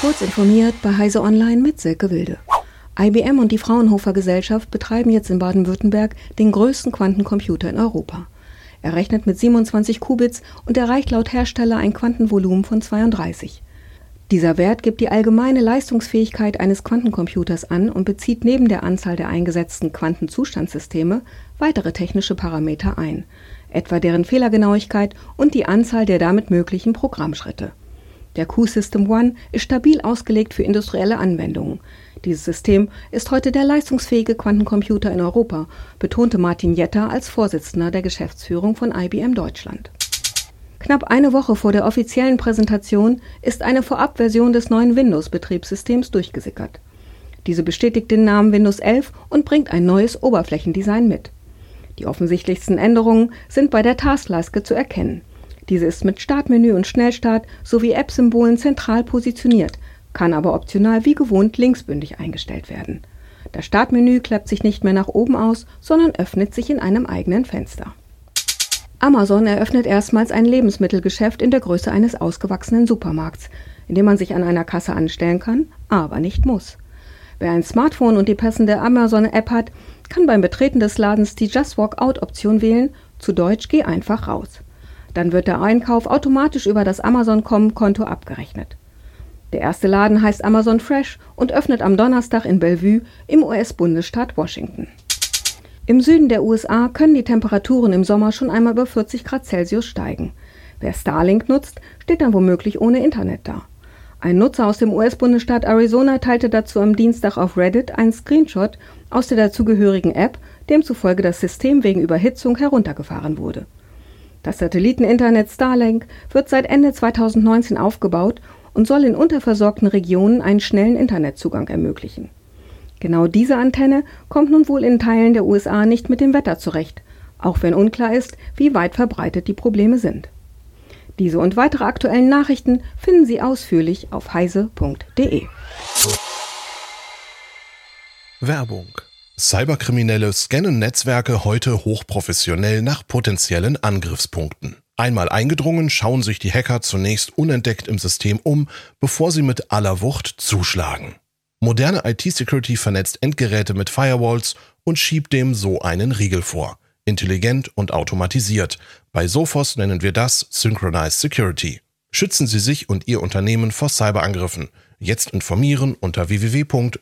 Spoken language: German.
Kurz informiert bei Heise Online mit Silke Wilde. IBM und die Fraunhofer Gesellschaft betreiben jetzt in Baden-Württemberg den größten Quantencomputer in Europa. Er rechnet mit 27 Qubits und erreicht laut Hersteller ein Quantenvolumen von 32. Dieser Wert gibt die allgemeine Leistungsfähigkeit eines Quantencomputers an und bezieht neben der Anzahl der eingesetzten Quantenzustandssysteme weitere technische Parameter ein, etwa deren Fehlergenauigkeit und die Anzahl der damit möglichen Programmschritte. Der Q-System One ist stabil ausgelegt für industrielle Anwendungen. Dieses System ist heute der leistungsfähige Quantencomputer in Europa, betonte Martin Jetter als Vorsitzender der Geschäftsführung von IBM Deutschland. Knapp eine Woche vor der offiziellen Präsentation ist eine Vorabversion des neuen Windows-Betriebssystems durchgesickert. Diese bestätigt den Namen Windows 11 und bringt ein neues Oberflächendesign mit. Die offensichtlichsten Änderungen sind bei der Taskleiste zu erkennen. Diese ist mit Startmenü und Schnellstart sowie App-Symbolen zentral positioniert, kann aber optional wie gewohnt linksbündig eingestellt werden. Das Startmenü klappt sich nicht mehr nach oben aus, sondern öffnet sich in einem eigenen Fenster. Amazon eröffnet erstmals ein Lebensmittelgeschäft in der Größe eines ausgewachsenen Supermarkts, in dem man sich an einer Kasse anstellen kann, aber nicht muss. Wer ein Smartphone und die passende Amazon-App hat, kann beim Betreten des Ladens die Just Walk Out-Option wählen, zu Deutsch Geh einfach raus. Dann wird der Einkauf automatisch über das Amazon.com-Konto abgerechnet. Der erste Laden heißt Amazon Fresh und öffnet am Donnerstag in Bellevue im US-Bundesstaat Washington. Im Süden der USA können die Temperaturen im Sommer schon einmal über 40 Grad Celsius steigen. Wer Starlink nutzt, steht dann womöglich ohne Internet da. Ein Nutzer aus dem US-Bundesstaat Arizona teilte dazu am Dienstag auf Reddit einen Screenshot aus der dazugehörigen App, demzufolge das System wegen Überhitzung heruntergefahren wurde. Das Satelliteninternet Starlink wird seit Ende 2019 aufgebaut und soll in unterversorgten Regionen einen schnellen Internetzugang ermöglichen. Genau diese Antenne kommt nun wohl in Teilen der USA nicht mit dem Wetter zurecht, auch wenn unklar ist, wie weit verbreitet die Probleme sind. Diese und weitere aktuellen Nachrichten finden Sie ausführlich auf heise.de. Werbung Cyberkriminelle scannen Netzwerke heute hochprofessionell nach potenziellen Angriffspunkten. Einmal eingedrungen, schauen sich die Hacker zunächst unentdeckt im System um, bevor sie mit aller Wucht zuschlagen. Moderne IT-Security vernetzt Endgeräte mit Firewalls und schiebt dem so einen Riegel vor. Intelligent und automatisiert. Bei Sophos nennen wir das Synchronized Security. Schützen Sie sich und Ihr Unternehmen vor Cyberangriffen. Jetzt informieren unter www.sophos.de.